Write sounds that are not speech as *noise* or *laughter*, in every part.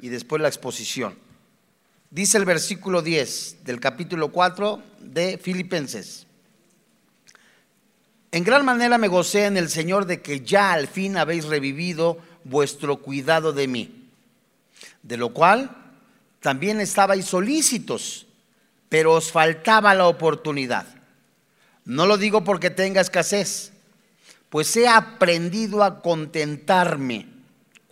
y después la exposición. Dice el versículo 10 del capítulo 4 de Filipenses. En gran manera me gocé en el Señor de que ya al fin habéis revivido vuestro cuidado de mí, de lo cual también estabais solícitos, pero os faltaba la oportunidad. No lo digo porque tenga escasez, pues he aprendido a contentarme,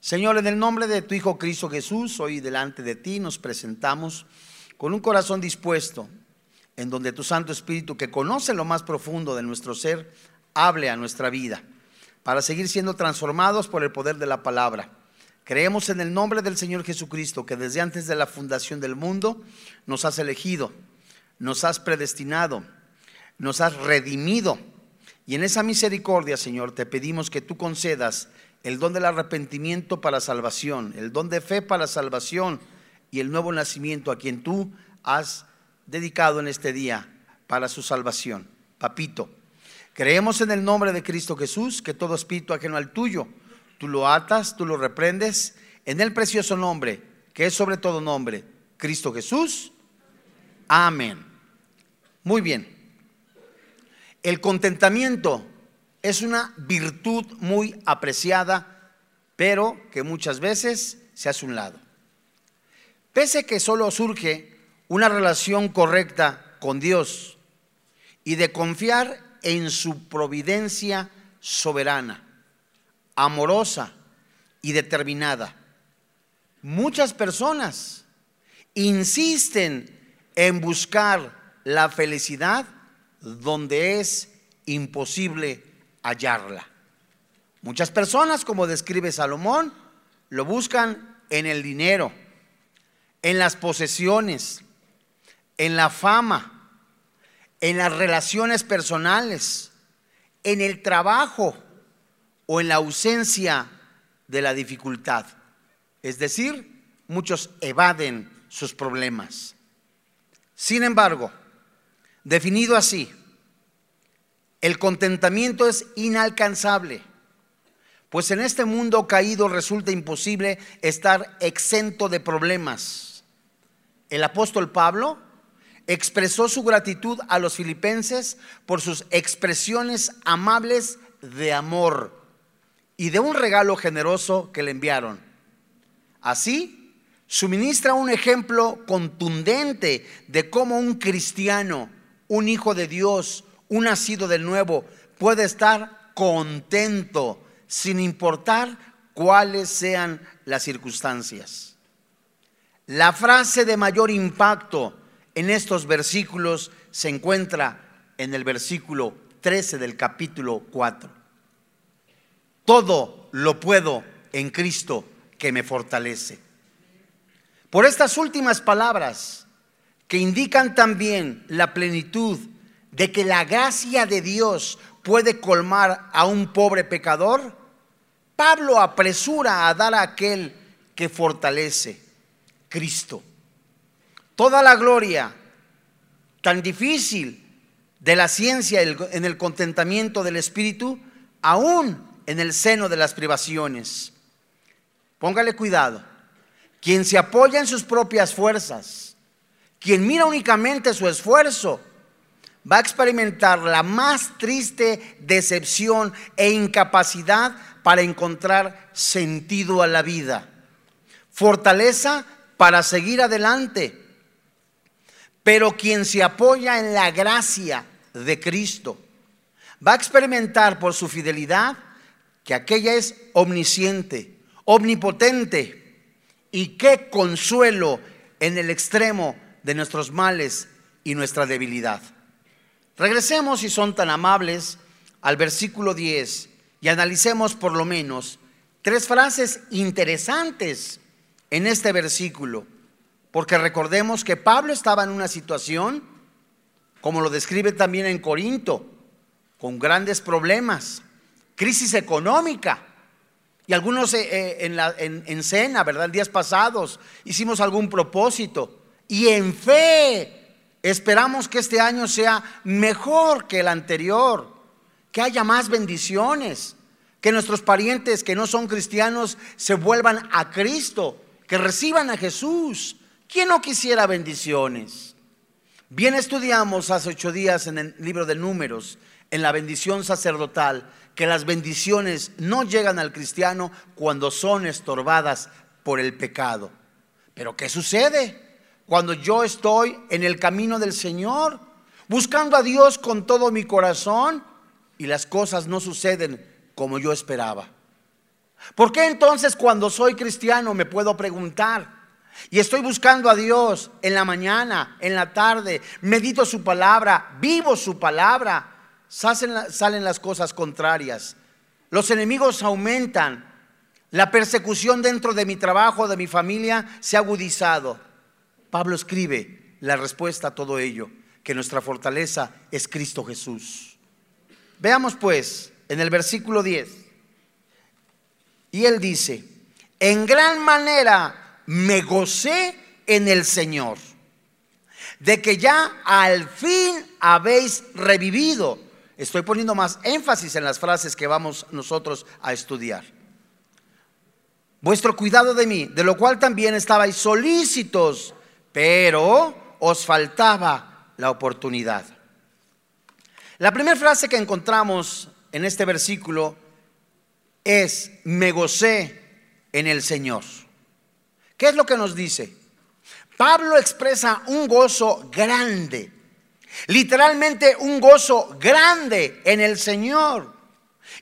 Señor, en el nombre de tu Hijo Cristo Jesús, hoy delante de ti nos presentamos con un corazón dispuesto, en donde tu Santo Espíritu, que conoce lo más profundo de nuestro ser, hable a nuestra vida, para seguir siendo transformados por el poder de la palabra. Creemos en el nombre del Señor Jesucristo, que desde antes de la fundación del mundo nos has elegido, nos has predestinado, nos has redimido. Y en esa misericordia, Señor, te pedimos que tú concedas el don del arrepentimiento para salvación, el don de fe para salvación y el nuevo nacimiento a quien tú has dedicado en este día para su salvación. Papito, creemos en el nombre de Cristo Jesús, que todo espíritu ajeno al tuyo, tú lo atas, tú lo reprendes, en el precioso nombre, que es sobre todo nombre, Cristo Jesús. Amén. Muy bien. El contentamiento es una virtud muy apreciada, pero que muchas veces se hace un lado. Pese que solo surge una relación correcta con Dios y de confiar en su providencia soberana, amorosa y determinada. Muchas personas insisten en buscar la felicidad donde es imposible hallarla. Muchas personas, como describe Salomón, lo buscan en el dinero, en las posesiones, en la fama, en las relaciones personales, en el trabajo o en la ausencia de la dificultad. Es decir, muchos evaden sus problemas. Sin embargo, definido así, el contentamiento es inalcanzable, pues en este mundo caído resulta imposible estar exento de problemas. El apóstol Pablo expresó su gratitud a los filipenses por sus expresiones amables de amor y de un regalo generoso que le enviaron. Así, suministra un ejemplo contundente de cómo un cristiano, un hijo de Dios, un nacido de nuevo puede estar contento sin importar cuáles sean las circunstancias. La frase de mayor impacto en estos versículos se encuentra en el versículo 13 del capítulo 4. Todo lo puedo en Cristo que me fortalece. Por estas últimas palabras que indican también la plenitud de que la gracia de Dios puede colmar a un pobre pecador, Pablo apresura a dar a aquel que fortalece, Cristo. Toda la gloria tan difícil de la ciencia en el contentamiento del Espíritu, aún en el seno de las privaciones. Póngale cuidado. Quien se apoya en sus propias fuerzas, quien mira únicamente su esfuerzo, va a experimentar la más triste decepción e incapacidad para encontrar sentido a la vida, fortaleza para seguir adelante. Pero quien se apoya en la gracia de Cristo va a experimentar por su fidelidad que aquella es omnisciente, omnipotente y qué consuelo en el extremo de nuestros males y nuestra debilidad. Regresemos, si son tan amables, al versículo 10 y analicemos por lo menos tres frases interesantes en este versículo. Porque recordemos que Pablo estaba en una situación, como lo describe también en Corinto, con grandes problemas, crisis económica. Y algunos eh, eh, en, la, en, cena, ¿verdad? Días pasados hicimos algún propósito. Y en fe esperamos que este año sea mejor que el anterior, que haya más bendiciones, que nuestros parientes que no son cristianos se vuelvan a Cristo, que reciban a Jesús. ¿Quién no quisiera bendiciones? Bien estudiamos hace ocho días en el libro de números, en la bendición sacerdotal, que las bendiciones no llegan al cristiano cuando son estorbadas por el pecado. Pero ¿qué sucede cuando yo estoy en el camino del Señor, buscando a Dios con todo mi corazón y las cosas no suceden como yo esperaba? ¿Por qué entonces cuando soy cristiano me puedo preguntar? Y estoy buscando a Dios en la mañana, en la tarde, medito su palabra, vivo su palabra salen, las cosas contrarias. Los enemigos aumentan. La persecución dentro de mi trabajo, de mi familia, se ha agudizado. Pablo escribe la respuesta a todo ello, que nuestra fortaleza es Cristo Jesús. Veamos pues en el versículo 10. Y él dice, en gran manera me gocé en el Señor, de que ya al fin habéis revivido Estoy poniendo más énfasis en las frases que vamos nosotros a estudiar. Vuestro cuidado de mí, de lo cual también estabais solícitos, pero os faltaba la oportunidad. La primera frase que encontramos en este versículo es, me gocé en el Señor. ¿Qué es lo que nos dice? Pablo expresa un gozo grande Literalmente un gozo grande en el Señor.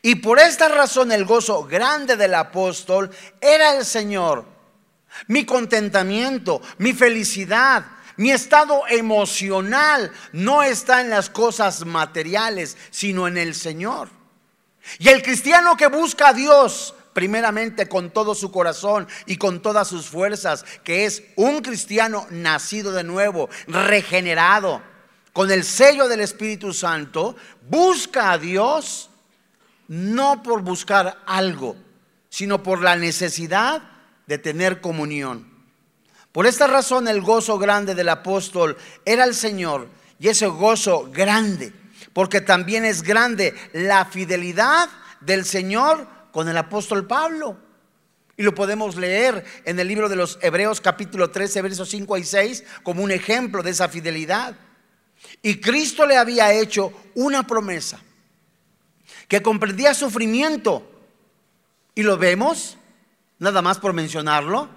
Y por esta razón el gozo grande del apóstol era el Señor. Mi contentamiento, mi felicidad, mi estado emocional no está en las cosas materiales, sino en el Señor. Y el cristiano que busca a Dios primeramente con todo su corazón y con todas sus fuerzas, que es un cristiano nacido de nuevo, regenerado, con el sello del Espíritu Santo, busca a Dios no por buscar algo, sino por la necesidad de tener comunión. Por esta razón el gozo grande del apóstol era el Señor y ese gozo grande, porque también es grande la fidelidad del Señor con el apóstol Pablo. Y lo podemos leer en el libro de los Hebreos capítulo 13, versos 5 y 6 como un ejemplo de esa fidelidad. Y Cristo le había hecho una promesa que comprendía sufrimiento. Y lo vemos, nada más por mencionarlo,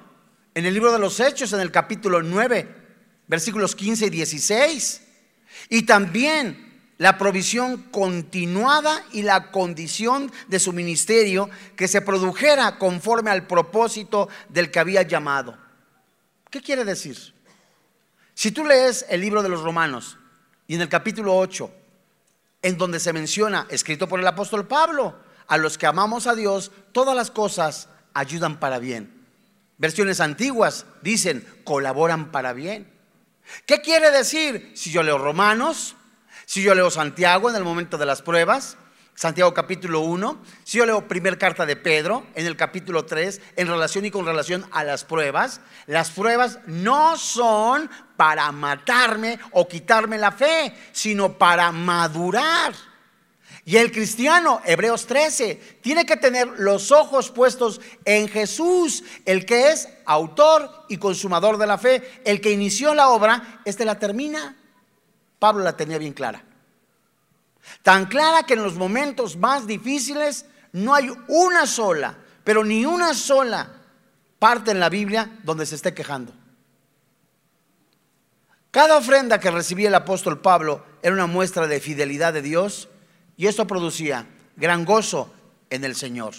en el libro de los Hechos, en el capítulo 9, versículos 15 y 16. Y también la provisión continuada y la condición de su ministerio que se produjera conforme al propósito del que había llamado. ¿Qué quiere decir? Si tú lees el libro de los Romanos, y en el capítulo 8, en donde se menciona, escrito por el apóstol Pablo, a los que amamos a Dios, todas las cosas ayudan para bien. Versiones antiguas dicen, colaboran para bien. ¿Qué quiere decir? Si yo leo Romanos, si yo leo Santiago en el momento de las pruebas, Santiago capítulo 1, si yo leo primer carta de Pedro en el capítulo 3, en relación y con relación a las pruebas, las pruebas no son para matarme o quitarme la fe, sino para madurar. Y el cristiano, Hebreos 13, tiene que tener los ojos puestos en Jesús, el que es autor y consumador de la fe, el que inició la obra, este la termina. Pablo la tenía bien clara. Tan clara que en los momentos más difíciles no hay una sola, pero ni una sola parte en la Biblia donde se esté quejando. Cada ofrenda que recibía el apóstol Pablo era una muestra de fidelidad de Dios y esto producía gran gozo en el Señor.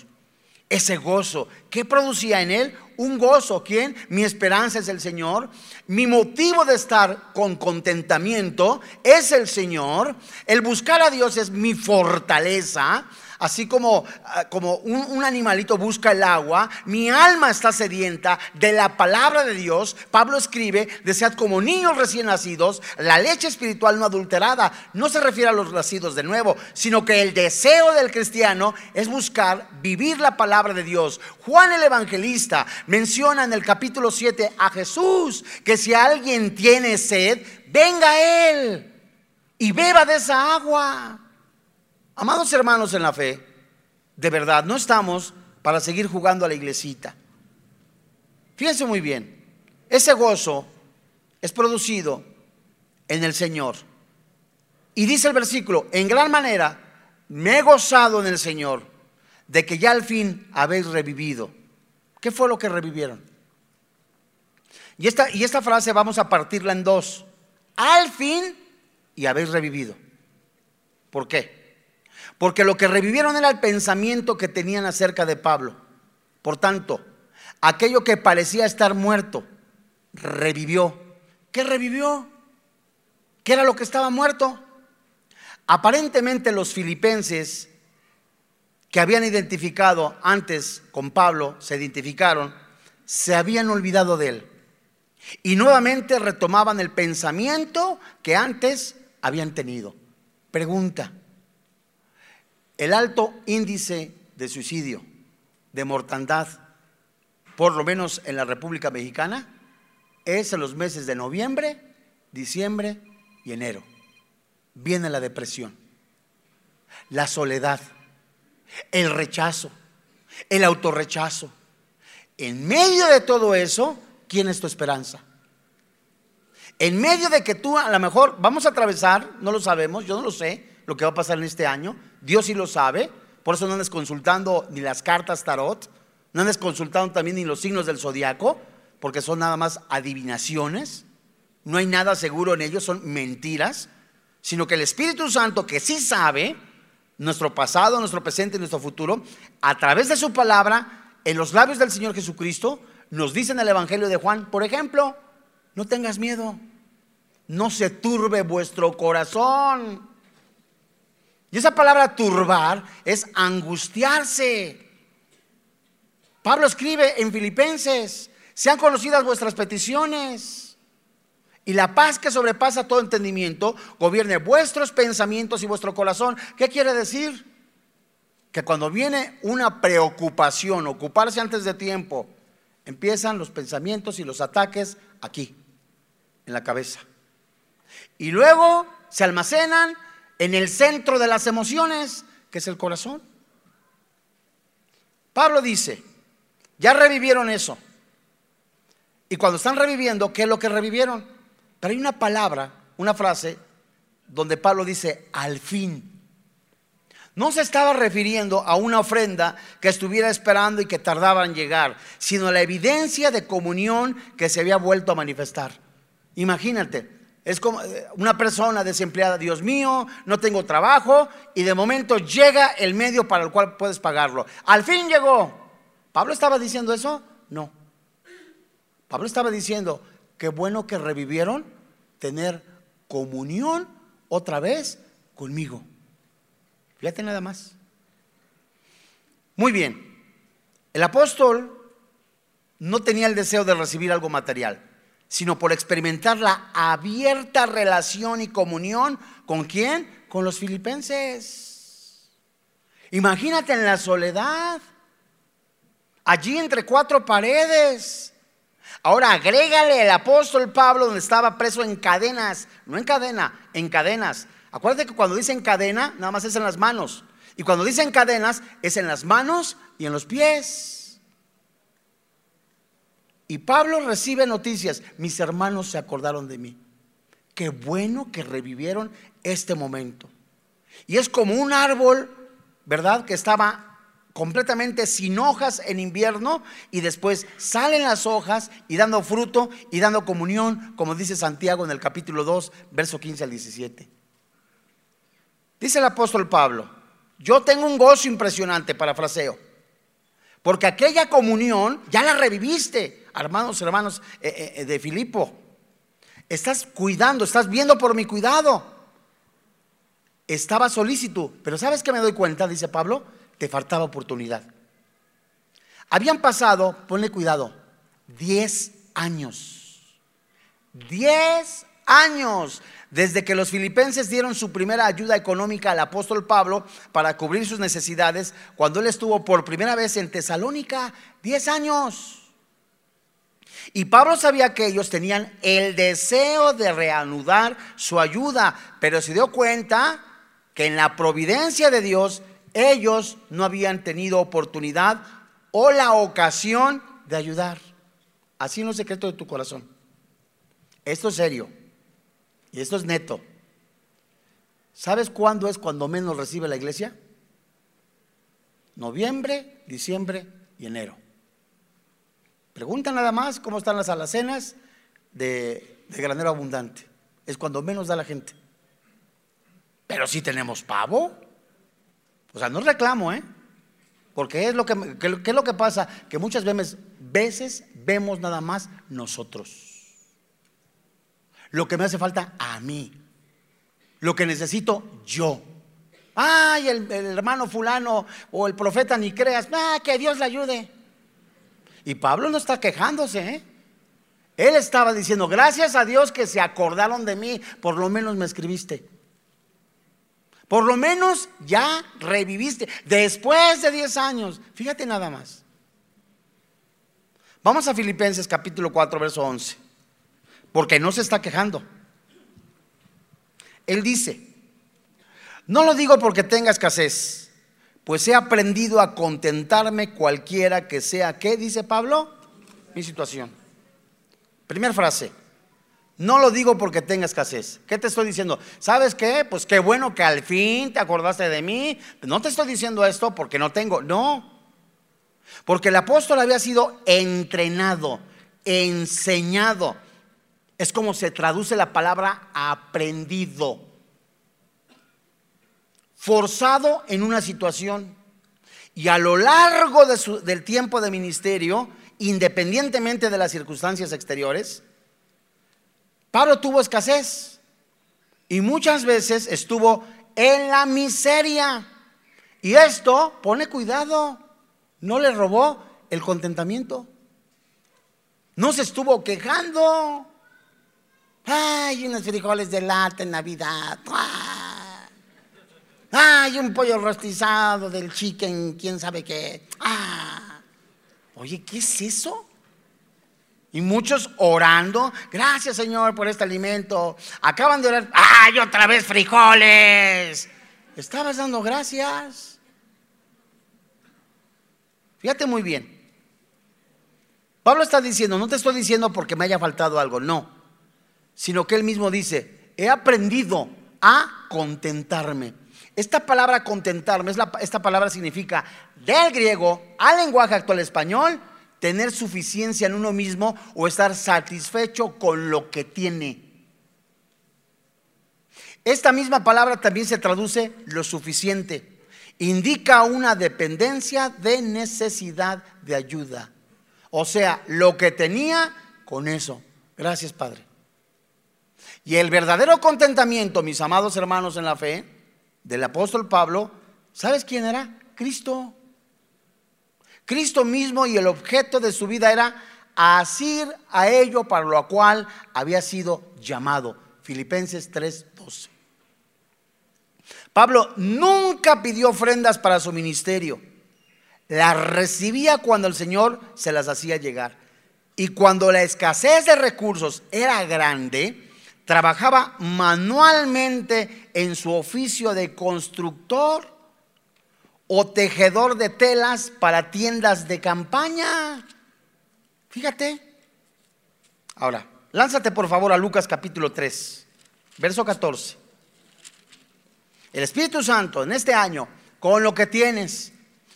Ese gozo, ¿qué producía en él? Un gozo, ¿quién? Mi esperanza es el Señor. Mi motivo de estar con contentamiento es el Señor. El buscar a Dios es mi fortaleza. Así como, ah, como un, animalito busca el agua, mi alma está sedienta de la palabra de Dios. Pablo escribe, desead como niños recién nacidos, la leche espiritual no adulterada. No se refiere a los nacidos de nuevo, sino que el deseo del cristiano es buscar vivir la palabra de Dios. Juan el Evangelista menciona en el capítulo 7 a Jesús, que si alguien tiene sed, venga él y beba de esa agua. Amados hermanos en la fe, de verdad, no estamos para seguir jugando a la iglesita. Fíjense muy bien, ese gozo es producido en el Señor. Y dice el versículo, en gran manera me he gozado en el Señor de que ya al fin habéis revivido. ¿Qué fue lo que revivieron? Y esta, y esta frase vamos a partirla en dos. Al fin y habéis revivido. ¿Por qué? Porque lo que revivieron era el pensamiento que tenían acerca de Pablo. Por tanto, aquello que parecía estar muerto, revivió. ¿Qué revivió? ¿Qué era lo que estaba muerto? Aparentemente los filipenses que habían identificado antes con Pablo, se identificaron, se habían olvidado de él. Y nuevamente retomaban el pensamiento que antes habían tenido. Pregunta, el alto índice de suicidio, de mortandad, por lo menos en la República Mexicana, es en los meses de noviembre, diciembre y enero. Viene la depresión, la soledad, el rechazo, el autorrechazo. En medio de todo eso, ¿quién es tu esperanza? En medio de que tú a lo mejor vamos a atravesar, no lo sabemos, yo no lo sé, lo que va a pasar en este año, Dios sí lo sabe, por eso no andes consultando ni las cartas tarot, no andes consultando también ni los signos del zodiaco, porque son nada más adivinaciones, no hay nada seguro en ellos, son mentiras, sino que el Espíritu Santo, que sí sabe nuestro pasado, nuestro presente y nuestro futuro, a través de su palabra, en los labios del Señor Jesucristo, nos dice en el Evangelio de Juan, por ejemplo, no tengas miedo, no se turbe vuestro corazón. Y esa palabra turbar es angustiarse. Pablo escribe en Filipenses, sean conocidas vuestras peticiones y la paz que sobrepasa todo entendimiento gobierne vuestros pensamientos y vuestro corazón. ¿Qué quiere decir? Que cuando viene una preocupación, ocuparse antes de tiempo, empiezan los pensamientos y los ataques aquí, en la cabeza. Y luego se almacenan en el centro de las emociones, que es el corazón. Pablo dice, ya revivieron eso. Y cuando están reviviendo, ¿qué es lo que revivieron? Pero hay una palabra, una frase, donde Pablo dice, al fin. No se estaba refiriendo a una ofrenda que estuviera esperando y que tardaba en llegar, sino a la evidencia de comunión que se había vuelto a manifestar. Imagínate, es como eh, una persona desempleada, Dios mío, no tengo trabajo y de momento llega el medio para el cual puedes pagarlo. Al fin llegó. ¿Pablo estaba diciendo eso? No. Pablo estaba diciendo, qué bueno que revivieron tener comunión otra vez conmigo. Fíjate nada más. Muy bien. El apóstol no tenía el deseo de recibir algo material sino por experimentar la abierta relación y comunión con quién? Con los filipenses. Imagínate en la soledad, allí entre cuatro paredes. Ahora agrégale el apóstol Pablo donde estaba preso en cadenas, no en cadena, en cadenas. Acuérdate que cuando dicen cadena, nada más es en las manos. Y cuando dicen cadenas, es en las manos y en los pies. Y Pablo recibe noticias. Mis hermanos se acordaron de mí. Qué bueno que revivieron este momento. Y es como un árbol, ¿verdad? Que estaba completamente sin hojas en invierno y después salen las hojas y dando fruto y dando comunión, como dice Santiago en el capítulo 2, verso 15 al 17. Dice el apóstol Pablo, yo tengo un gozo impresionante, parafraseo, porque aquella comunión ya la reviviste hermanos, hermanos eh, eh, eh, de Filipo, estás cuidando, estás viendo por mi cuidado. estaba solícito, pero ¿sabes qué me doy cuenta? Dice Pablo, te faltaba oportunidad. Habían pasado, ponle cuidado, 10 años. 10 años desde que los filipenses dieron su primera ayuda económica al apóstol Pablo para cubrir sus necesidades, cuando él estuvo por primera vez en Tesalónica, 10 años. Y Pablo sabía que ellos tenían el deseo de reanudar su ayuda, pero se dio cuenta que en la providencia de Dios ellos no habían tenido oportunidad o la ocasión de ayudar. Así en los secretos de tu corazón. Esto es serio y esto es neto. ¿Sabes cuándo es cuando menos recibe la iglesia? Noviembre, diciembre y enero. Pregunta nada más cómo están las alacenas de, granero abundante. Es cuando menos da la gente. Pero si tenemos pavo. O sea, no reclamo, ¿eh? Porque es lo que, es lo que pasa, que muchas veces, veces vemos nada más nosotros. Lo que me hace falta a mí. Lo que necesito yo. Ay, el, hermano fulano o el profeta ni creas. Ah, que Dios le ayude. Y Pablo no está quejándose, ¿eh? Él estaba diciendo, gracias a Dios que se acordaron de mí, por lo menos me escribiste. Por lo menos ya reviviste después de 10 años. Fíjate nada más. Vamos a Filipenses capítulo 4, verso 11. Porque no se está quejando. Él dice, no lo digo porque tenga escasez, pues he aprendido a contentarme cualquiera que sea, ¿qué dice Pablo? Mi situación. Primera frase, no lo digo porque tenga escasez. ¿Qué te estoy diciendo? ¿Sabes qué? Pues qué bueno que al fin te acordaste de mí. No te estoy diciendo esto porque no tengo. No. Porque el apóstol había sido entrenado, enseñado. Es como se traduce la palabra aprendido. Forzado en una situación. Y a lo largo del tiempo de ministerio, independientemente de las circunstancias exteriores, Pablo tuvo escasez y muchas veces estuvo en la miseria. Y esto, pone cuidado, no le robó el contentamiento. No se estuvo quejando. Ay, unos frijoles de lata en Navidad. Ay, un pollo rostizado del chicken, quién sabe qué. Oye, ¿qué es eso? Y muchos orando, gracias Señor por este alimento. Acaban de orar, ¡ay, otra vez frijoles! Estabas dando gracias. Fíjate muy bien. Pablo está diciendo, no te estoy diciendo porque me haya faltado algo, no. Sino que él mismo dice, he aprendido a contentarme. Esta palabra contentarme, esta palabra significa del griego al lenguaje actual español, tener suficiencia en uno mismo o estar satisfecho con lo que tiene. Esta misma palabra también se traduce lo suficiente. Indica una dependencia de necesidad de ayuda. O sea, lo que tenía con eso. Gracias, Padre. Y el verdadero contentamiento, mis amados hermanos en la fe, del apóstol Pablo, ¿sabes quién era? Cristo. Cristo mismo y el objeto de su vida era asir a ello para lo cual había sido llamado. Filipenses 3:12. Pablo nunca pidió ofrendas para su ministerio. Las recibía cuando el Señor se las hacía llegar. Y cuando la escasez de recursos era grande, trabajaba manualmente en su oficio de constructor o tejedor de telas para tiendas de campaña. Fíjate. Ahora, lánzate por favor a Lucas capítulo 3, verso 14. El Espíritu Santo en este año, con lo que tienes,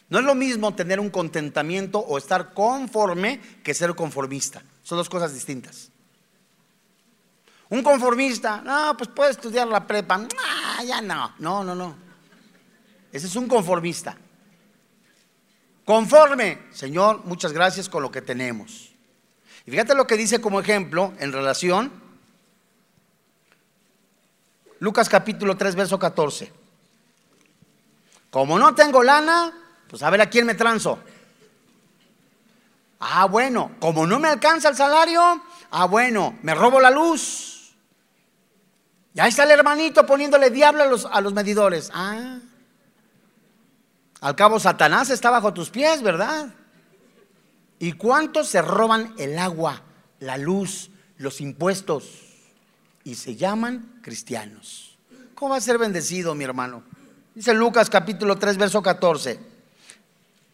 no es lo mismo tener un contentamiento o estar conforme que ser conformista. Son dos cosas distintas. Un conformista, no, pues puede estudiar la prepa, ah, ya no, no, no, no. Ese es un conformista. Conforme, Señor, muchas gracias con lo que tenemos. Y fíjate lo que dice como ejemplo en relación Lucas capítulo 3, verso 14. Como no tengo lana, pues a ver a quién me transo. Ah, bueno, como no me alcanza el salario, ah, bueno, me robo la luz. Y ahí está el hermanito poniéndole diablo a los, a los medidores. Ah, al cabo Satanás está bajo tus pies, ¿verdad? ¿Y cuántos se roban el agua, la luz, los impuestos? Y se llaman cristianos. ¿Cómo va a ser bendecido, mi hermano? Dice Lucas capítulo 3, verso 14.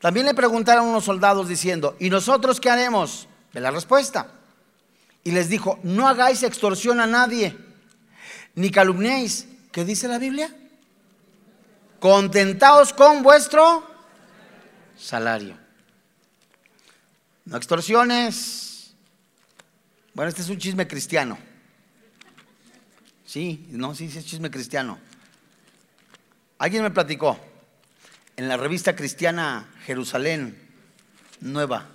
También le preguntaron unos soldados diciendo, ¿y nosotros qué haremos? Ve la respuesta. Y les dijo, no hagáis extorsión a nadie, ni calumniéis. ¿Qué dice la Biblia? Contentaos con vuestro salario. No extorsiones. Bueno, este es un chisme cristiano. Sí, no, sí, sí es chisme cristiano. Alguien me platicó en la revista cristiana Jerusalén Nueva.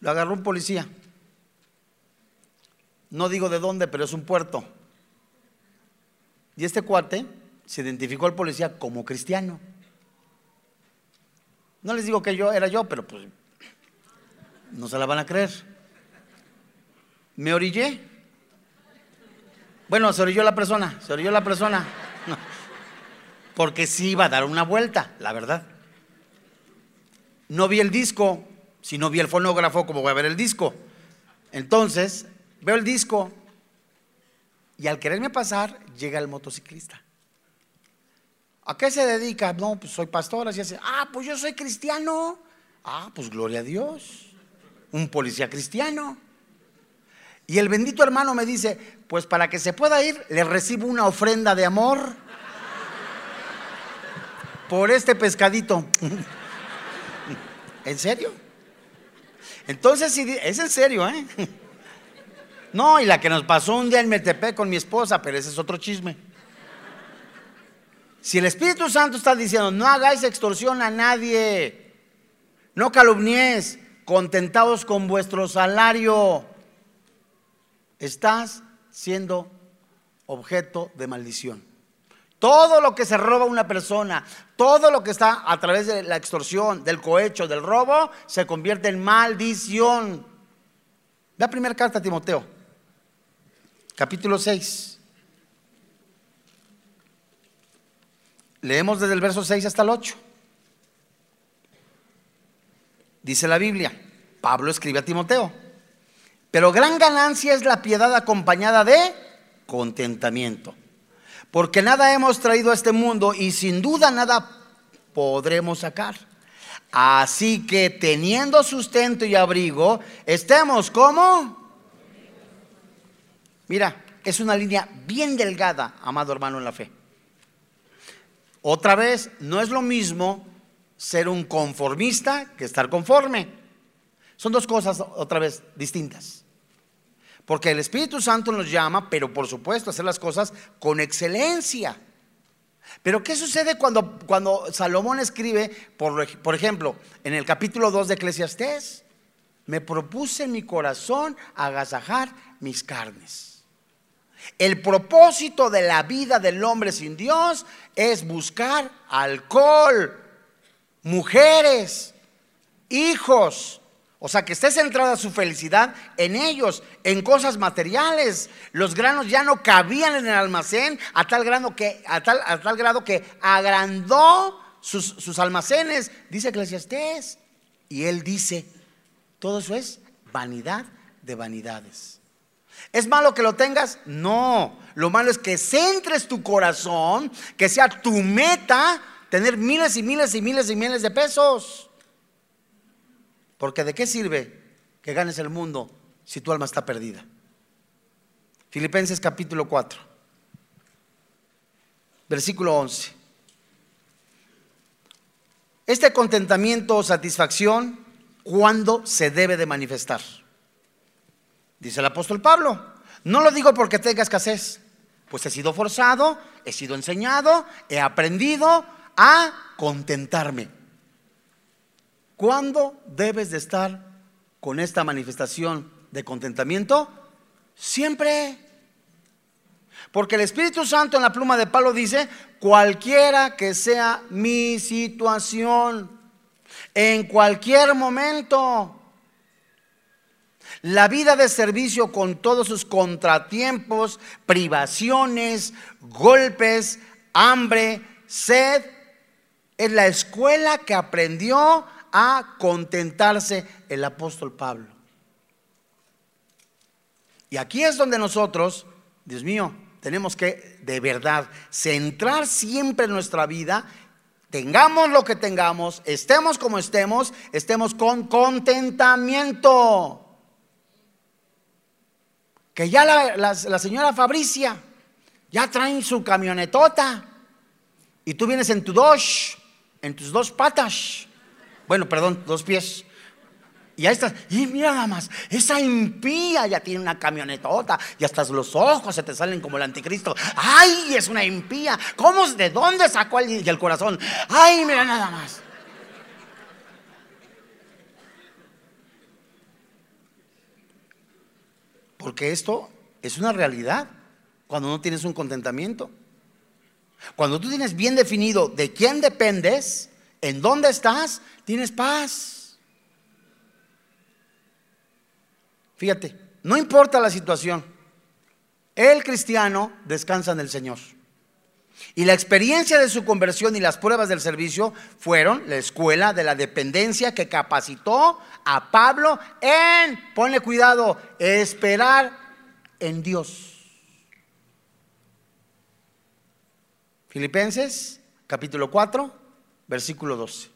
Lo agarró un policía. No digo de dónde, pero es un puerto. Y este cuate se identificó al policía como cristiano. No les digo que yo era yo, pero pues no se la van a creer. Me orillé. Bueno, se orilló la persona, se orilló la persona. Porque sí iba a dar una vuelta, la verdad. No vi el disco, si no vi el fonógrafo, ¿cómo voy a ver el disco? Entonces, veo el disco y al quererme pasar, llega el motociclista. ¿A qué se dedica? No, pues soy pastor, así hace. Ah, pues yo soy cristiano. Ah, pues gloria a Dios. Un policía cristiano. Y el bendito hermano me dice, pues para que se pueda ir, le recibo una ofrenda de amor por este pescadito. *laughs* ¿En serio? Entonces, es en serio, ¿eh? No, y la que nos pasó un día en Metepec con mi esposa, pero ese es otro chisme. Si el Espíritu Santo está diciendo, no hagáis extorsión a nadie, no calumnies, contentados con vuestro salario, estás siendo objeto de maldición. Todo lo que se roba una persona, todo lo que está a través de la extorsión, del cohecho, del robo, se convierte en maldición. La primera carta a Timoteo, capítulo 6. Leemos desde el verso 6 hasta el 8. Dice la Biblia, Pablo escribe a Timoteo, pero gran ganancia es la piedad acompañada de contentamiento, porque nada hemos traído a este mundo y sin duda nada podremos sacar. Así que teniendo sustento y abrigo, estemos como... Mira, es una línea bien delgada, amado hermano en la fe. Otra vez, no es lo mismo ser un conformista que estar conforme. Son dos cosas otra vez distintas. Porque el Espíritu Santo nos llama, pero por supuesto, hacer las cosas con excelencia. Pero ¿qué sucede cuando, cuando Salomón escribe, por, por ejemplo, en el capítulo 2 de Eclesiastés? Me propuse en mi corazón agasajar mis carnes. El propósito de la vida del hombre sin Dios es buscar alcohol, mujeres, hijos. O sea, que esté centrada su felicidad en ellos, en cosas materiales. Los granos ya no cabían en el almacén a tal grado que, a tal, a tal grado que agrandó sus, sus almacenes, dice Eclesiastés. Y él dice, todo eso es vanidad de vanidades. ¿Es malo que lo tengas? No. Lo malo es que centres tu corazón, que sea tu meta tener miles y miles y miles y miles de pesos. Porque ¿de qué sirve que ganes el mundo si tu alma está perdida? Filipenses capítulo 4, versículo 11. Este contentamiento o satisfacción, ¿cuándo se debe de manifestar? Dice el apóstol Pablo, no lo digo porque tenga escasez, pues he sido forzado, he sido enseñado, he aprendido a contentarme. ¿Cuándo debes de estar con esta manifestación de contentamiento? Siempre. Porque el Espíritu Santo en la pluma de palo dice, cualquiera que sea mi situación, en cualquier momento. La vida de servicio con todos sus contratiempos, privaciones, golpes, hambre, sed, es la escuela que aprendió a contentarse el apóstol Pablo. Y aquí es donde nosotros, Dios mío, tenemos que de verdad centrar siempre nuestra vida, tengamos lo que tengamos, estemos como estemos, estemos con contentamiento. Que ya la, señora Fabricia ya traen su camionetota y tú vienes en tu dos, en tus dos patas, bueno, perdón, dos pies. Y ahí estás, y mira nada más, esa impía ya tiene una camionetota y hasta los ojos se te salen como el anticristo. ¡Ay, es una impía! ¿Cómo, de dónde sacó el, el corazón? ¡Ay, mira nada más! Porque esto es una realidad cuando no tienes un contentamiento. Cuando tú tienes bien definido de quién dependes, en dónde estás, tienes paz. Fíjate, no importa la situación, el cristiano descansa en el Señor. Y la experiencia de su conversión y las pruebas del servicio fueron la escuela de la dependencia que capacitó a Pablo en, ponle cuidado, esperar en Dios. Filipenses capítulo 4, versículo 12.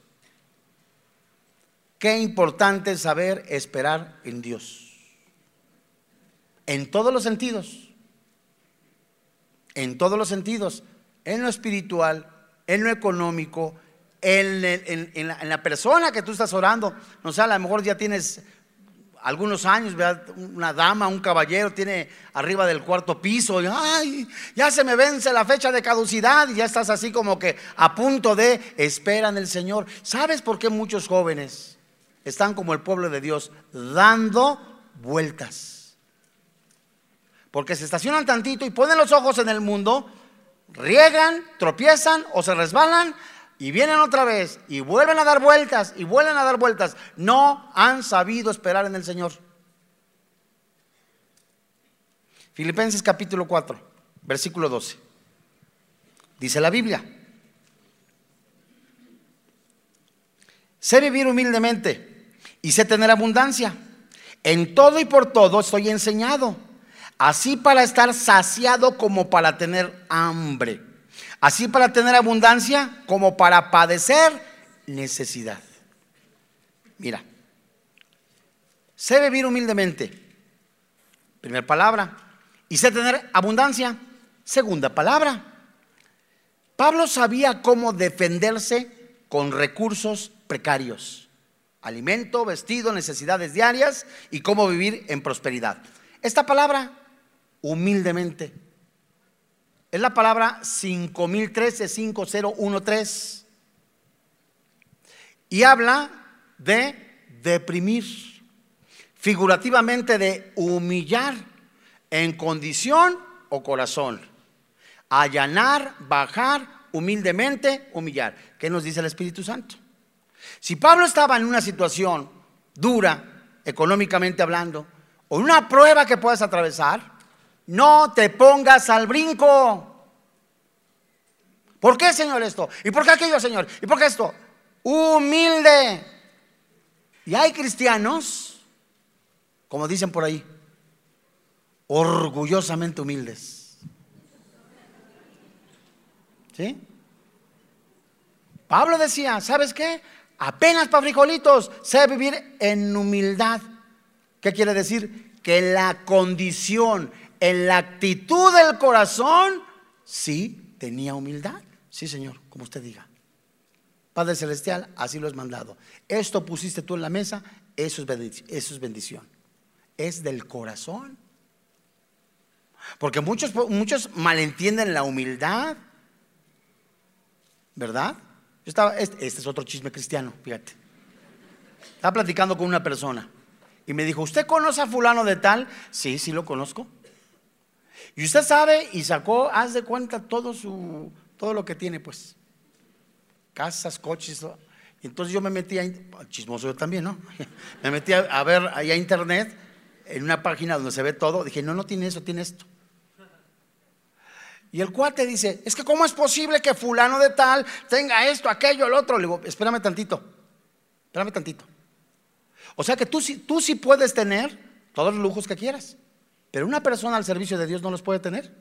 Qué importante saber esperar en Dios en todos los sentidos, en todos los sentidos, en lo espiritual, en lo económico, en, la, persona que tú estás orando. No sé, a lo mejor ya tienes algunos años, una dama, un caballero tiene arriba del cuarto piso, y, ay, ya se me vence la fecha de caducidad y ya estás así como que a punto de esperar en el Señor. ¿Sabes por qué muchos jóvenes están como el pueblo de Dios dando vueltas? Porque se estacionan tantito y ponen los ojos en el mundo, riegan, tropiezan o se resbalan y vienen otra vez y vuelven a dar vueltas y vuelven a dar vueltas. No han sabido esperar en el Señor. Filipenses capítulo 4, versículo 12. Dice la Biblia. Sé vivir humildemente y sé tener abundancia. En todo y por todo estoy enseñado así para estar saciado como para tener hambre, así para tener abundancia como para padecer necesidad. Mira, sé vivir humildemente, primera palabra, y sé tener abundancia, segunda palabra. Pablo sabía cómo defenderse con recursos precarios, alimento, vestido, necesidades diarias y cómo vivir en prosperidad. Esta palabra humildemente. Es la palabra 5013, 5013. Y habla de deprimir, figurativamente de humillar en condición o corazón. Allanar, bajar, humildemente, humillar. ¿Qué nos dice el Espíritu Santo? Si Pablo estaba en una situación dura, económicamente hablando, o una prueba que puedas atravesar, no te pongas al brinco. ¿Por qué, Señor, esto? ¿Y por qué aquello, Señor? ¿Y por qué esto? Humilde. Y hay cristianos, como dicen por ahí, orgullosamente humildes. ¿Sí? Pablo decía, ¿sabes qué? Apenas para frijolitos, sé vivir en humildad. ¿Qué quiere decir? Que la condición, en la actitud del corazón, sí tenía humildad. Sí, Señor, como usted diga. Padre Celestial, así lo has mandado. Esto pusiste tú en la mesa, eso es bendición. es del corazón. Porque muchos, muchos malentienden la humildad. ¿Verdad? estaba, este, este es otro chisme cristiano, fíjate. Estaba platicando con una persona y me dijo, ¿usted conoce a fulano de tal? Sí, sí lo conozco. Y usted sabe y sacó, haz de cuenta todo su, todo lo que tiene, pues. Casas, coches. Entonces yo me metí a, chismoso yo también, ¿no? *laughs* Me metí a, ver ahí a internet, en una página donde se ve todo. Dije, no, no tiene eso, tiene esto. Y el cuate dice, es que ¿cómo es posible que fulano de tal tenga esto, aquello, el otro? Le digo, espérame tantito, espérame tantito. O sea que tú, tú sí puedes tener todos los lujos que quieras, pero una persona al servicio de Dios no los puede tener.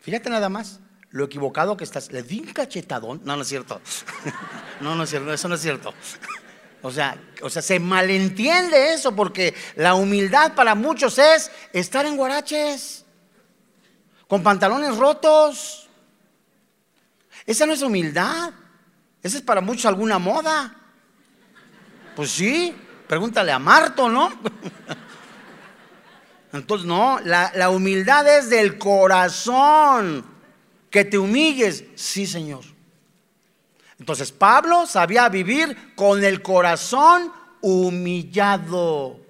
Fíjate nada más lo equivocado que estás. Le di un cachetadón. No, no es cierto. *laughs* No, no es cierto, eso no es cierto. O sea, o sea, se malentiende eso porque la humildad para muchos es estar en guaraches, con pantalones rotos. Esa no es humildad. Esa es para muchos alguna moda. Pues sí, pregúntale a Marto, ¿no? *laughs* Entonces, no, la, la humildad es del corazón. Que te humilles, sí, Señor. Entonces, Pablo sabía vivir con el corazón humillado.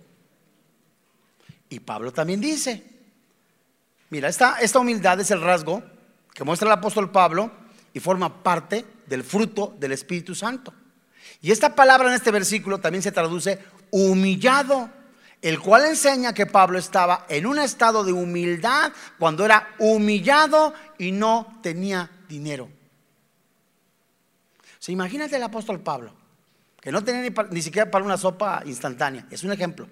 Y Pablo también dice, mira, esta, esta humildad es el rasgo que muestra el apóstol Pablo y forma parte del fruto del Espíritu Santo. Y esta palabra en este versículo también se traduce humillado, el cual enseña que Pablo estaba en un estado de humildad cuando era humillado y no tenía dinero. Se imagínate el apóstol Pablo, que no tenía ni, ni, siquiera para una sopa instantánea, es un ejemplo.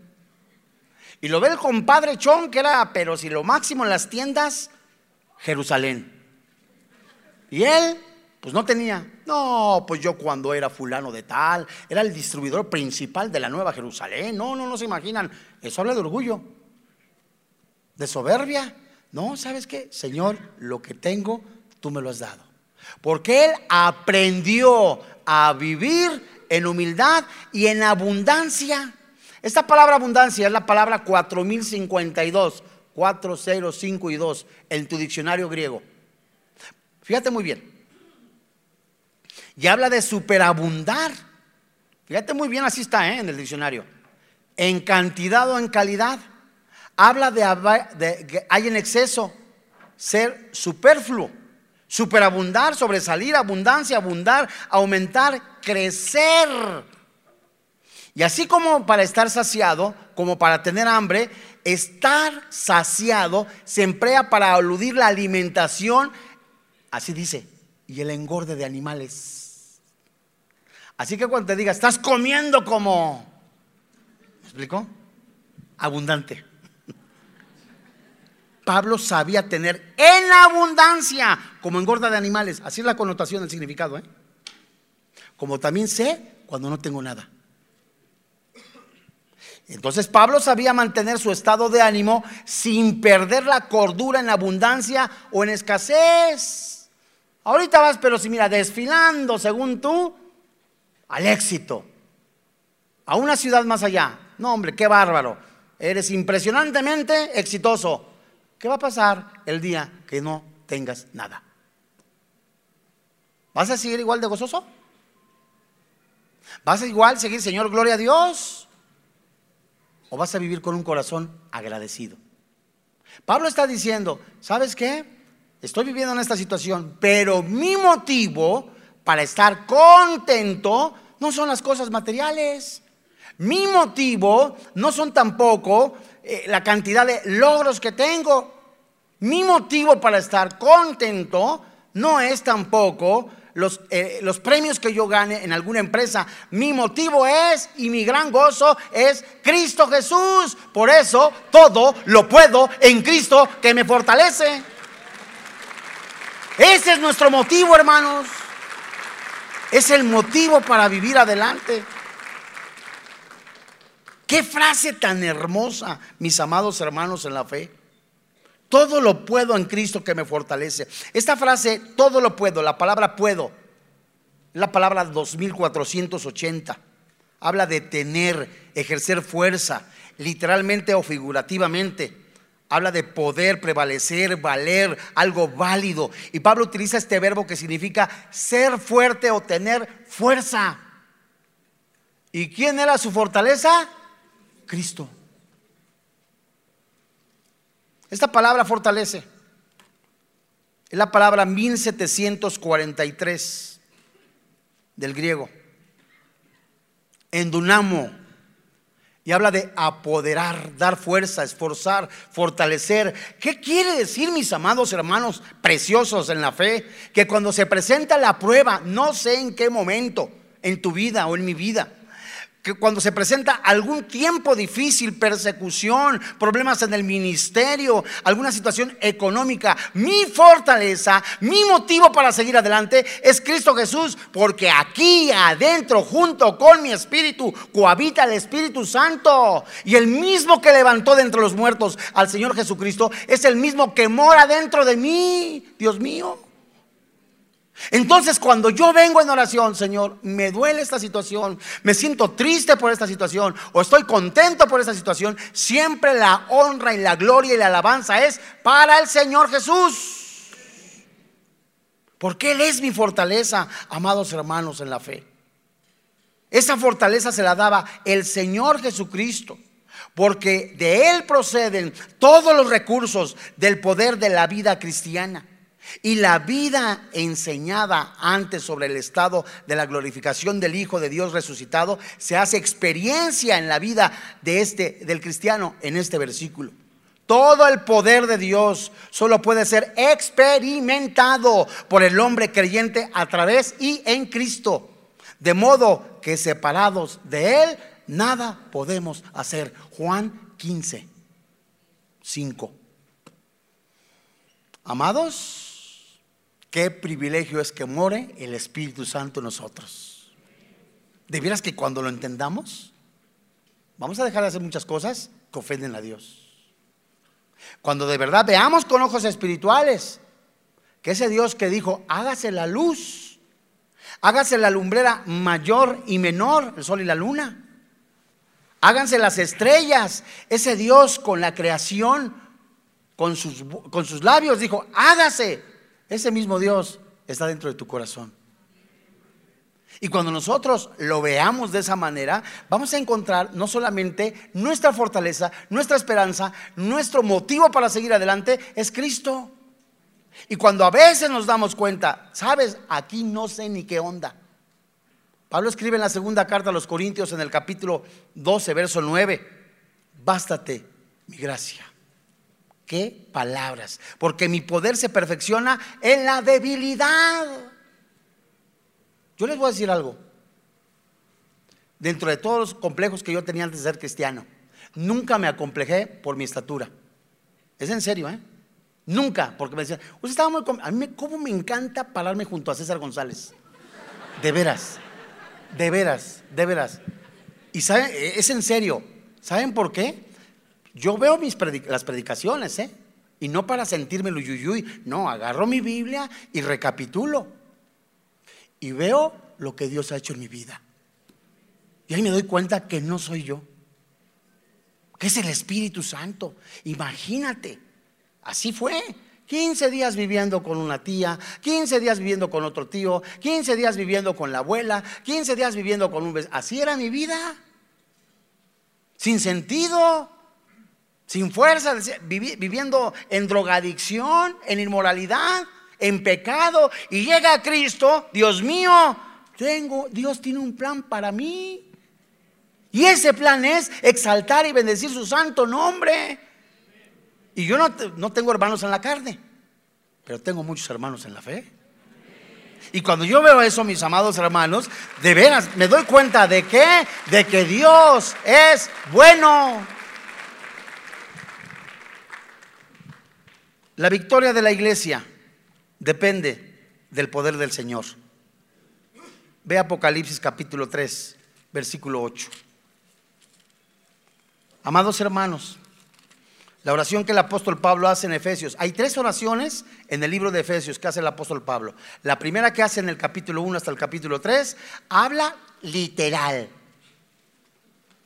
Y lo ve el compadre Chon, que era, pero si lo máximo en las tiendas, Jerusalén. Y él pues no tenía. No, pues yo cuando era fulano de tal, era el distribuidor principal de la Nueva Jerusalén. No, no, no se imaginan. Eso habla de orgullo, de soberbia. No, ¿sabes qué? Señor, lo que tengo, tú me lo has dado. Porque Él aprendió a vivir en humildad y en abundancia. Esta palabra abundancia es la palabra 4052, 405 y 2 en tu diccionario griego. Fíjate muy bien. Y habla de superabundar. Fíjate muy bien, así está ¿eh? en el diccionario. En cantidad o en calidad. Habla de, que hay en exceso, ser superfluo, superabundar, sobresalir, abundancia, abundar, aumentar, crecer. Y así como para estar saciado, como para tener hambre, estar saciado se emplea para aludir la alimentación, así dice, y el engorde de animales. Así que cuando te diga, estás comiendo como, ¿me explicó? Abundante. Pablo sabía tener en abundancia como engorda de animales. Así es la connotación, el significado. ¿eh? Como también sé cuando no tengo nada. Entonces Pablo sabía mantener su estado de ánimo sin perder la cordura en abundancia o en escasez. Ahorita vas, pero si mira, desfilando según tú, al éxito, a una ciudad más allá. No, hombre, qué bárbaro. Eres impresionantemente exitoso. ¿Qué va a pasar el día que no tengas nada? ¿Vas a seguir igual de gozoso? ¿Vas a igual seguir, Señor, gloria a Dios? ¿O vas a vivir con un corazón agradecido? Pablo está diciendo, ¿sabes qué? Estoy viviendo en esta situación, pero mi motivo para estar contento no son las cosas materiales. Mi motivo no son tampoco eh, la cantidad de logros que tengo. Mi motivo para estar contento no es tampoco los, eh, los, premios que yo gane en alguna empresa. Mi motivo es, y mi gran gozo es Cristo Jesús. Por eso todo lo puedo en Cristo que me fortalece. Ese es nuestro motivo, hermanos. Es el motivo para vivir adelante. Qué frase tan hermosa, mis amados hermanos en la fe. Todo lo puedo en Cristo que me fortalece. Esta frase, todo lo puedo, la palabra puedo, la palabra 2480. Habla de tener, ejercer fuerza, literalmente o figurativamente. Habla de poder, prevalecer, valer, algo válido. Y Pablo utiliza este verbo que significa ser fuerte o tener fuerza. ¿Y quién era su fortaleza? Cristo. Esta palabra fortalece. Es la palabra 1743 del griego. Endunamo. Y habla de apoderar, dar fuerza, esforzar, fortalecer. ¿Qué quiere decir, mis amados hermanos preciosos en la fe? Que cuando se presenta la prueba, no sé en qué momento, en tu vida o en mi vida, que cuando se presenta algún tiempo difícil, persecución, problemas en el ministerio, alguna situación económica, mi fortaleza, mi motivo para seguir adelante es Cristo Jesús, porque aquí adentro, junto con mi espíritu, cohabita el Espíritu Santo. Y el mismo que levantó de entre los muertos al Señor Jesucristo es el mismo que mora dentro de mí, Dios mío. Entonces cuando yo vengo en oración, Señor, me duele esta situación, me siento triste por esta situación o estoy contento por esta situación, siempre la honra y la gloria y la alabanza es para el Señor Jesús. Porque Él es mi fortaleza, amados hermanos en la fe. Esa fortaleza se la daba el Señor Jesucristo. Porque de Él proceden todos los recursos del poder de la vida cristiana. Y la vida enseñada antes sobre el estado de la glorificación del Hijo de Dios resucitado se hace experiencia en la vida de este del cristiano en este versículo. Todo el poder de Dios solo puede ser experimentado por el hombre creyente a través y en Cristo. De modo que separados de Él, nada podemos hacer. Juan 15, 5. Amados, Qué privilegio es que more el Espíritu Santo en nosotros. De veras que cuando lo entendamos, vamos a dejar de hacer muchas cosas que ofenden a Dios. Cuando de verdad veamos con ojos espirituales que ese Dios que dijo, hágase la luz, hágase la lumbrera mayor y menor, el sol y la luna, háganse las estrellas, ese Dios con la creación, con sus, con sus labios dijo, hágase ese mismo Dios está dentro de tu corazón. Y cuando nosotros lo veamos de esa manera, vamos a encontrar no solamente nuestra fortaleza, nuestra esperanza, nuestro motivo para seguir adelante es Cristo. Y cuando a veces nos damos cuenta, sabes, aquí no sé ni qué onda. Pablo escribe en la segunda carta a los Corintios en el capítulo 12, verso 9, bástate mi gracia qué palabras, porque mi poder se perfecciona en la debilidad. Yo les voy a decir algo. Dentro de todos los complejos que yo tenía antes de ser cristiano, nunca me acomplejé por mi estatura. Es en serio, ¿eh? Nunca, porque me decían, usted estaba muy... A mí, ¿cómo me encanta pararme junto a César González? De veras, de veras, de veras. Y saben, es en serio. ¿Saben por qué? Yo veo mis las predicaciones, ¿eh? Y no para sentirme yuyuy, no, agarro mi Biblia y recapitulo. Y veo lo que Dios ha hecho en mi vida. Y ahí me doy cuenta que no soy yo, que es el Espíritu Santo. Imagínate, así fue. 15 días viviendo con una tía, 15 días viviendo con otro tío, 15 días viviendo con la abuela, 15 días viviendo con un... Así era mi vida. Sin sentido sin fuerza, viviendo en drogadicción, en inmoralidad, en pecado, y llega a Cristo, Dios mío, tengo, Dios tiene un plan para mí. Y ese plan es exaltar y bendecir su santo nombre. Y yo no, no tengo hermanos en la carne, pero tengo muchos hermanos en la fe. Y cuando yo veo eso, mis amados hermanos, de veras me doy cuenta de que, de que Dios es bueno. La victoria de la iglesia depende del poder del Señor. Ve Apocalipsis capítulo 3, versículo 8. Amados hermanos, la oración que el apóstol Pablo hace en Efesios, hay tres oraciones en el libro de Efesios que hace el apóstol Pablo. La primera que hace en el capítulo 1 hasta el capítulo 3, habla literal.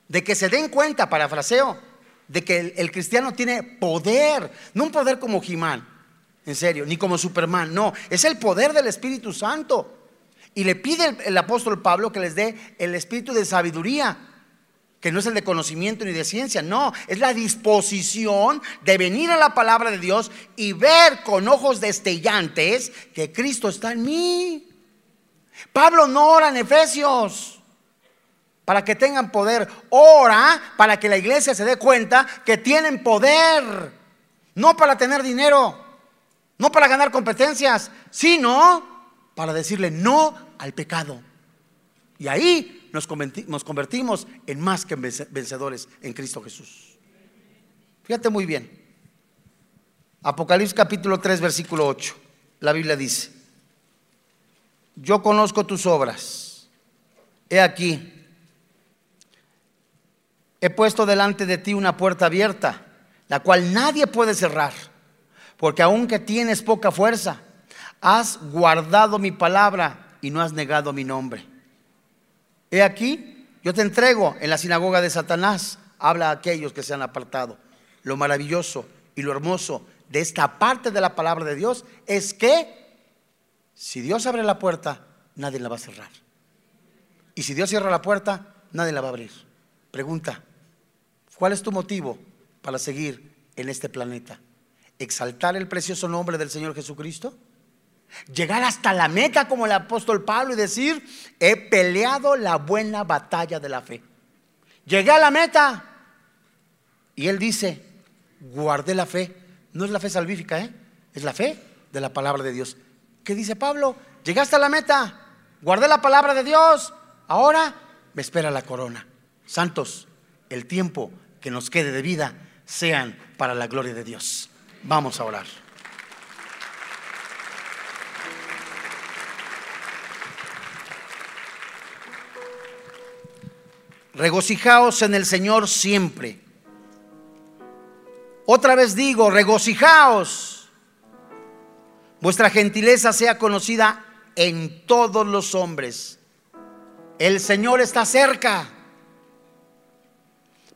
De que se den cuenta, parafraseo, de que el, cristiano tiene poder, no un poder como Jimán, en serio, ni como Superman, no, es el poder del Espíritu Santo. Y le pide el, apóstol Pablo que les dé el espíritu de sabiduría, que no es el de conocimiento ni de ciencia, no, es la disposición de venir a la palabra de Dios y ver con ojos destellantes que Cristo está en mí. Pablo no ora en Efesios para que tengan poder, ora para que la iglesia se dé cuenta que tienen poder, no para tener dinero, no para ganar competencias, sino para decirle no al pecado. Y ahí nos convertimos en más que vencedores en Cristo Jesús. Fíjate muy bien. Apocalipsis capítulo 3, versículo 8. La Biblia dice, yo conozco tus obras. He aquí, he puesto delante de ti una puerta abierta, la cual nadie puede cerrar, porque aunque tienes poca fuerza, has guardado mi palabra y no has negado mi nombre. He aquí, yo te entrego en la sinagoga de Satanás, habla a aquellos que se han apartado. Lo maravilloso y lo hermoso de esta parte de la palabra de Dios es que si Dios abre la puerta, nadie la va a cerrar. Y si Dios cierra la puerta, nadie la va a abrir. Pregunta, ¿cuál es tu motivo para seguir en este planeta? ¿Exaltar el precioso nombre del Señor Jesucristo? Llegar hasta la meta como el apóstol Pablo y decir, he peleado la buena batalla de la fe. Llegué a la meta. Y él dice, guardé la fe. No es la fe salvífica, ¿eh? es la fe de la palabra de Dios. ¿Qué dice Pablo? Llegaste a la meta, guardé la palabra de Dios, ahora me espera la corona. Santos, el tiempo que nos quede de vida sean para la gloria de Dios. Vamos a orar. Regocijaos en el Señor siempre. Otra vez digo, regocijaos. Vuestra gentileza sea conocida en todos los hombres. El Señor está cerca.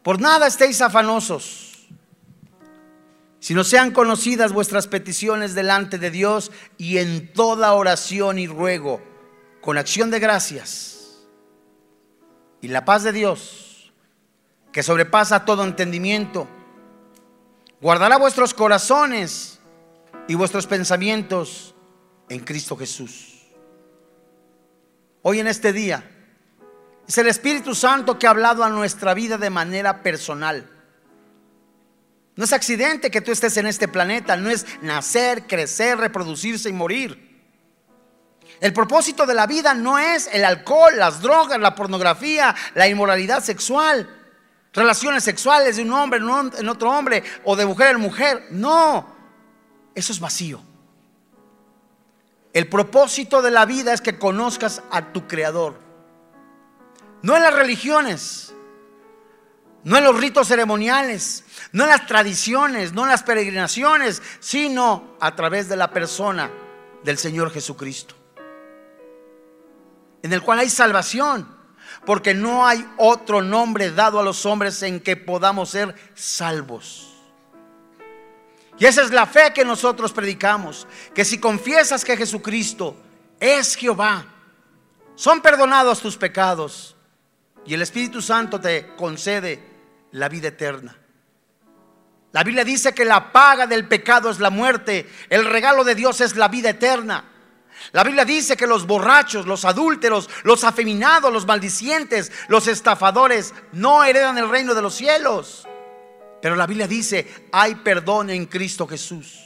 Por nada estéis afanosos, sino sean conocidas vuestras peticiones delante de Dios y en toda oración y ruego, con acción de gracias y la paz de Dios, que sobrepasa todo entendimiento, guardará vuestros corazones y vuestros pensamientos en Cristo Jesús. Hoy en este día es el Espíritu Santo que ha hablado a nuestra vida de manera personal. No es accidente que tú estés en este planeta, no es nacer, crecer, reproducirse y morir. El propósito de la vida no es el alcohol, las drogas, la pornografía, la inmoralidad sexual, relaciones sexuales de un hombre en otro hombre o de mujer en mujer. No, eso es vacío. El propósito de la vida es que conozcas a tu Creador. No en las religiones, no en los ritos ceremoniales, no en las tradiciones, no en las peregrinaciones, sino a través de la persona del Señor Jesucristo en el cual hay salvación, porque no hay otro nombre dado a los hombres en que podamos ser salvos. Y esa es la fe que nosotros predicamos, que si confiesas que Jesucristo es Jehová, son perdonados tus pecados y el Espíritu Santo te concede la vida eterna. La Biblia dice que la paga del pecado es la muerte, el regalo de Dios es la vida eterna. La Biblia dice que los borrachos, los adúlteros, los afeminados, los maldicientes, los estafadores no heredan el reino de los cielos. Pero la Biblia dice, hay perdón en Cristo Jesús.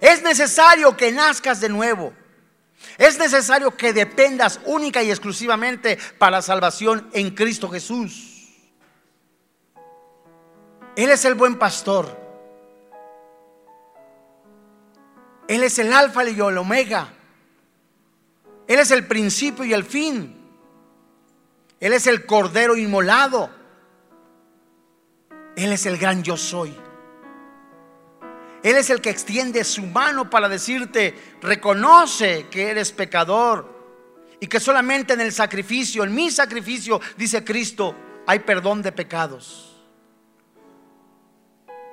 Es necesario que nazcas de nuevo. Es necesario que dependas única y exclusivamente para salvación en Cristo Jesús. Él es el buen pastor. Él es el alfa y el omega. Él es el principio y el fin. Él es el cordero inmolado. Él es el gran yo soy. Él es el que extiende su mano para decirte, reconoce que eres pecador y que solamente en el sacrificio, en mi sacrificio, dice Cristo, hay perdón de pecados.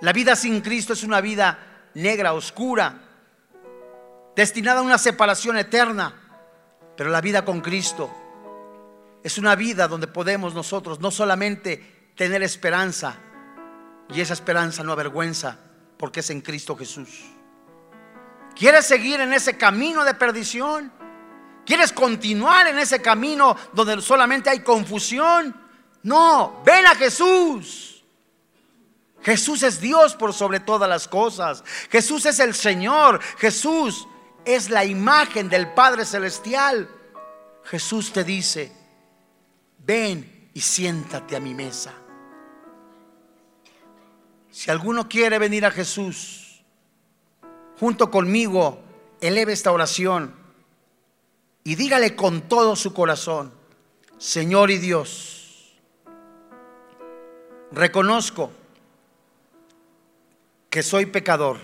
La vida sin Cristo es una vida negra, oscura, destinada a una separación eterna. Pero la vida con Cristo es una vida donde podemos nosotros no solamente tener esperanza, y esa esperanza no avergüenza, porque es en Cristo Jesús. ¿Quieres seguir en ese camino de perdición? ¿Quieres continuar en ese camino donde solamente hay confusión? No, ven a Jesús. Jesús es Dios por sobre todas las cosas. Jesús es el Señor. Jesús es la imagen del Padre Celestial. Jesús te dice, ven y siéntate a mi mesa. Si alguno quiere venir a Jesús, junto conmigo, eleve esta oración y dígale con todo su corazón, Señor y Dios, reconozco que soy pecador.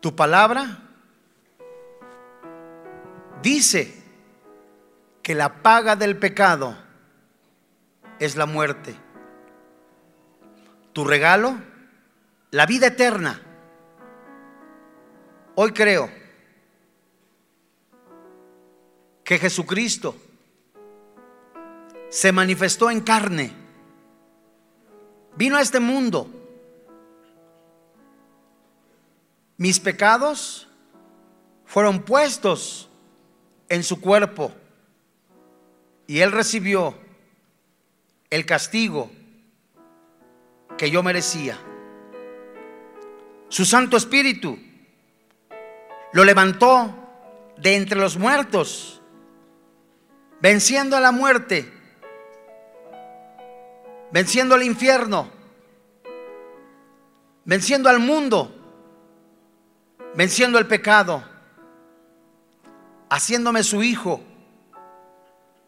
Tu palabra dice que la paga del pecado es la muerte. Tu regalo, la vida eterna. Hoy creo que Jesucristo se manifestó en carne, vino a este mundo. Mis pecados fueron puestos en su cuerpo y él recibió el castigo que yo merecía. Su Santo Espíritu lo levantó de entre los muertos venciendo a la muerte, venciendo al infierno, venciendo al mundo, venciendo el pecado, haciéndome su hijo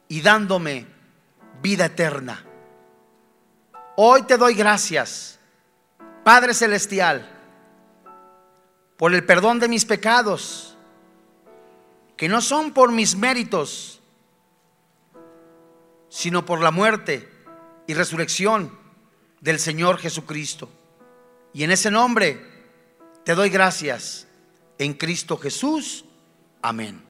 y dándome vida eterna. Hoy te doy gracias, Padre Celestial, por el perdón de mis pecados, que no son por mis méritos, sino por la muerte y resurrección del Señor Jesucristo. Y en ese nombre te doy gracias en Cristo Jesús. Amén.